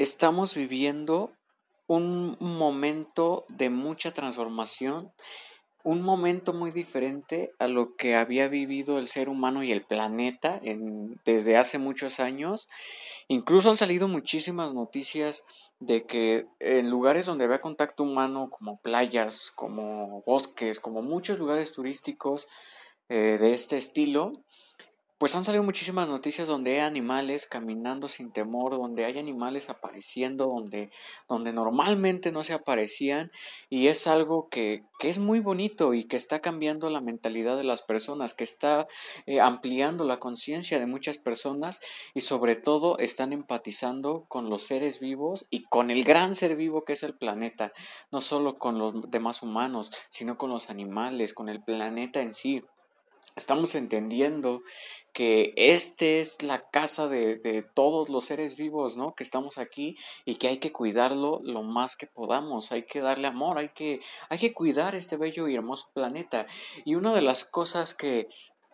estamos viviendo un momento de mucha transformación, un momento muy diferente a lo que había vivido el ser humano y el planeta desde hace muchos años. Incluso han salido muchísimas noticias de que en lugares donde había contacto humano, como playas, como bosques, como muchos lugares turísticos eh, de este estilo, pues han salido muchísimas noticias donde hay animales caminando sin temor, donde hay animales apareciendo, donde, donde normalmente no se aparecían y es algo que, que es muy bonito y que está cambiando la mentalidad de las personas, que está eh, ampliando la conciencia de muchas personas y sobre todo están empatizando con los seres vivos y con el gran ser vivo que es el planeta, no solo con los demás humanos, sino con los animales, con el planeta en sí. Estamos entendiendo que este es la casa de, de, todos los seres vivos, ¿no? Que estamos aquí y que hay que cuidarlo lo más que podamos, hay que darle amor, hay que, hay que cuidar este bello y hermoso planeta. Y una de las cosas que,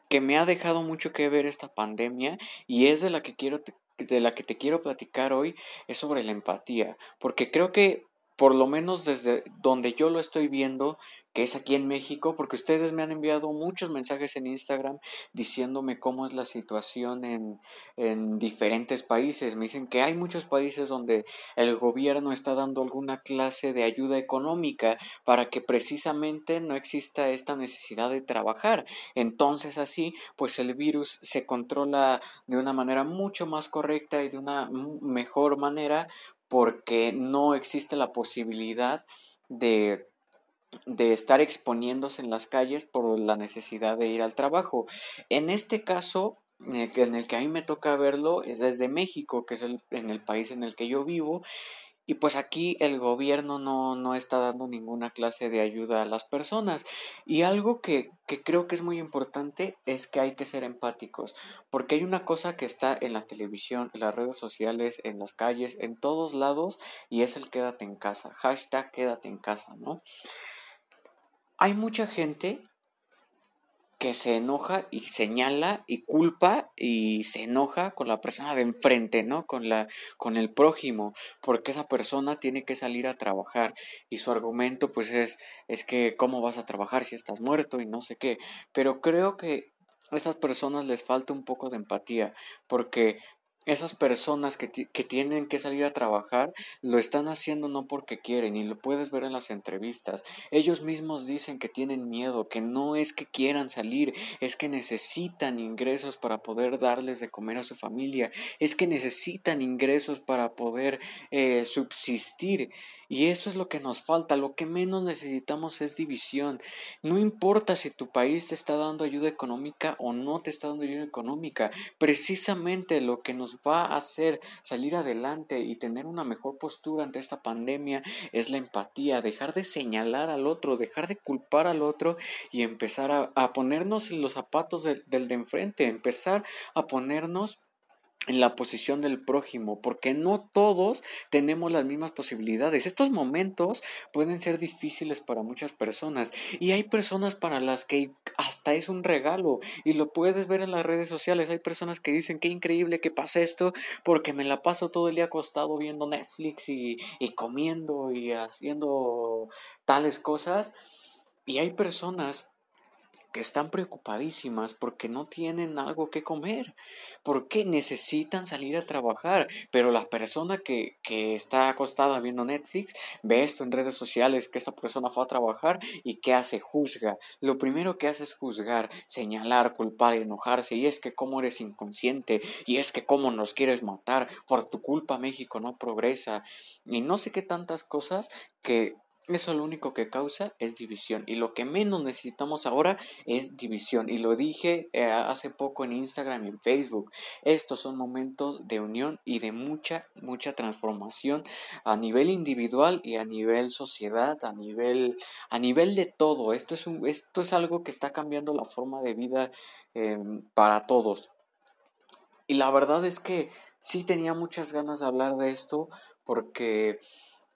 que me ha dejado mucho que ver esta pandemia y es de la que quiero de la que te quiero platicar hoy es sobre la empatía, porque creo que por lo menos desde donde yo lo estoy viendo, que es aquí en México, porque ustedes me han enviado muchos mensajes en Instagram diciéndome cómo es la situación en, en, diferentes países. Me dicen que hay muchos países donde el gobierno está dando alguna clase de ayuda económica para que precisamente no exista esta necesidad de trabajar. Entonces así, pues el virus se controla de una manera mucho más correcta y de una mejor manera porque no existe la posibilidad de de estar exponiéndose en las calles por la necesidad de ir al trabajo. En este caso, en el que a mí me toca verlo, es desde México, que es el, en el país en el que yo vivo, y pues aquí el gobierno no, no, está dando ninguna clase de ayuda a las personas. Y algo que, que, creo que es muy importante es que hay que ser empáticos. Porque hay una cosa que está en la televisión, en las redes sociales, en las calles, en todos lados, y es el quédate en casa. Hashtag quédate en casa, ¿no? Hay mucha gente que se enoja y señala y culpa y se enoja con la persona de enfrente, ¿no? Con la con el prójimo, porque esa persona tiene que salir a trabajar y su argumento pues es es que cómo vas a trabajar si estás muerto y no sé qué, pero creo que a esas personas les falta un poco de empatía, porque esas personas que, que, tienen que salir a trabajar lo están haciendo no porque quieren y lo puedes ver en las entrevistas. Ellos mismos dicen que tienen miedo, que no es que quieran salir, es que necesitan ingresos para poder darles de comer a su familia, es que necesitan ingresos para poder eh, subsistir. Y eso es lo que nos falta, lo que menos necesitamos es división. No importa si tu país te está dando ayuda económica o no te está dando ayuda económica, precisamente lo que nos va a hacer salir adelante y tener una mejor postura ante esta pandemia es la empatía, dejar de señalar al otro, dejar de culpar al otro y empezar a, ponernos los zapatos del de enfrente, empezar a ponernos en la posición del prójimo, porque no todos tenemos las mismas posibilidades. Estos momentos pueden ser difíciles para muchas personas y hay personas para las que hasta es un regalo y lo puedes ver en las redes sociales. Hay personas que dicen qué increíble que pasa esto porque me la paso todo el día acostado viendo Netflix y, y comiendo y haciendo tales cosas. Y hay personas que están preocupadísimas porque no tienen algo que comer, porque necesitan salir a trabajar, pero la persona que, que está acostada viendo Netflix ve esto en redes sociales, que esta persona fue a trabajar y ¿qué hace? Juzga. Lo primero que hace es juzgar, señalar, culpar, enojarse, y es que cómo eres inconsciente, y es que cómo nos quieres matar, por tu culpa México no progresa, y no sé qué tantas cosas que eso lo único que causa es división. Y lo que menos necesitamos ahora es división. Y lo dije eh, hace poco en Instagram y en Facebook. Estos son momentos de unión y de mucha, mucha transformación a nivel individual y a nivel sociedad, a nivel, a nivel de todo. Esto es, un, esto es algo que está cambiando la forma de vida em, para todos. Y la verdad es que sí tenía muchas ganas de hablar de esto porque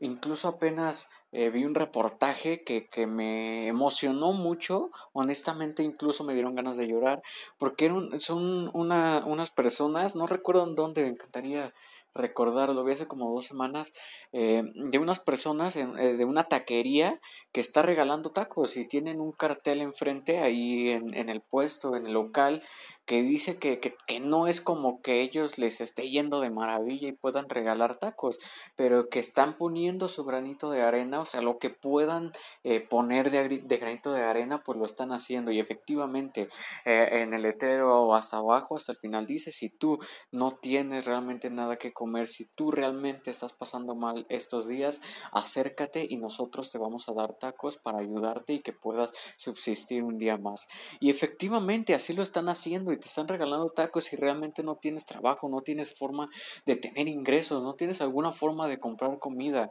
incluso apenas eh, vi un reportaje que, que, me emocionó mucho, honestamente incluso me dieron ganas de llorar, porque eran, son una, unas personas, no recuerdo en dónde, me encantaría recordar, lo vi hace como dos semanas, eh, de unas personas eh, de una taquería que está regalando tacos y tienen un cartel enfrente ahí en, en el puesto, en el local, que dice que, que, que, no es como que ellos les esté yendo de maravilla y puedan regalar tacos, pero que están poniendo su granito de arena, o sea, lo que puedan eh, poner de, granito de arena, pues lo están haciendo. Y efectivamente, eh, en el letrero hasta abajo, hasta el final, dice, si tú no tienes realmente nada que comer, si tú realmente estás pasando mal estos días, acércate y nosotros te vamos a dar tacos para ayudarte y que puedas subsistir un día más. Y efectivamente, así lo están haciendo y te están regalando tacos y realmente no tienes trabajo, no tienes forma de tener ingresos, no tienes alguna forma de comprar comida.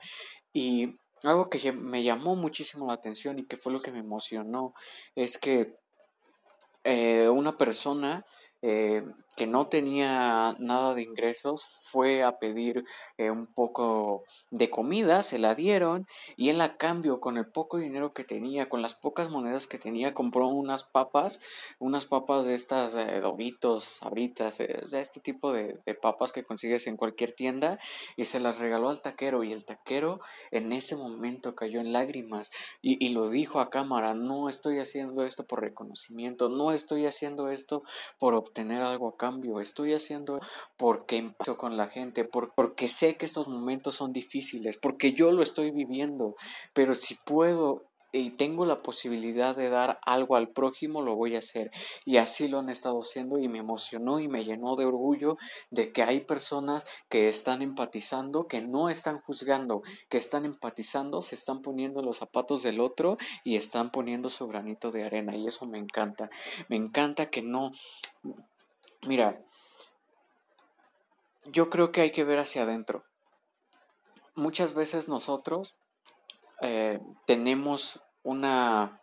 Y algo que me llamó muchísimo la atención y que fue lo que me emocionó es que eh, una persona eh, que no tenía nada de ingresos fue a pedir eh, un poco de comida, se la dieron y él a cambio con el poco dinero que tenía, con las pocas monedas que tenía, compró unas papas, unas papas de estas eh, doritos, sabritas, de este tipo de, papas que consigues en cualquier tienda y se las regaló al taquero y el taquero en ese momento cayó en lágrimas y, y lo dijo a cámara, no estoy haciendo esto por reconocimiento, no estoy haciendo esto por obtener algo a cambio, estoy haciendo porque empiezo con la gente, porque sé que estos momentos son difíciles, porque yo lo estoy viviendo, pero si puedo y tengo la posibilidad de dar algo al prójimo, lo voy a hacer. Y así lo han estado haciendo y me emocionó y me llenó de orgullo de que hay personas que están empatizando, que no están juzgando, que están empatizando, se están poniendo los zapatos del otro y están poniendo su granito de arena. Y eso me encanta. Me encanta que no... Mira, yo creo que hay que ver hacia adentro. Muchas veces nosotros eh, tenemos una,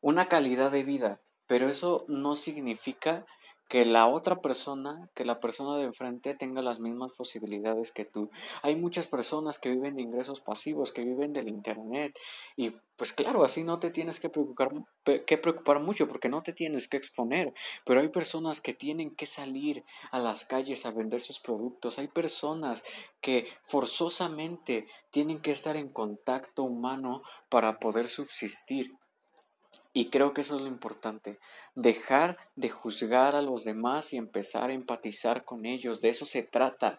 una calidad de vida, pero eso no significa que la otra persona, que la persona de enfrente tenga las mismas posibilidades que tú. Hay muchas personas que viven de ingresos pasivos, que viven del internet y pues claro, así no te tienes que preocupar, que preocupar mucho porque no te tienes que exponer, pero hay personas que tienen que salir a las calles a vender sus productos, hay personas que forzosamente tienen que estar en contacto humano para poder subsistir. Y creo que eso es lo importante, dejar de juzgar a los demás y empezar a empatizar con ellos, de eso se trata.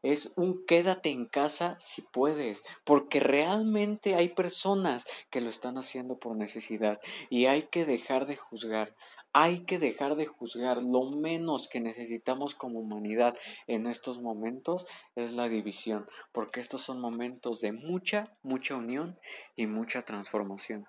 Es un quédate en casa si puedes, porque realmente hay personas que lo están haciendo por necesidad y hay que dejar de juzgar. Hay que dejar de juzgar. Lo menos que necesitamos como humanidad en estos momentos es la división, porque estos son momentos de mucha, mucha unión y mucha transformación.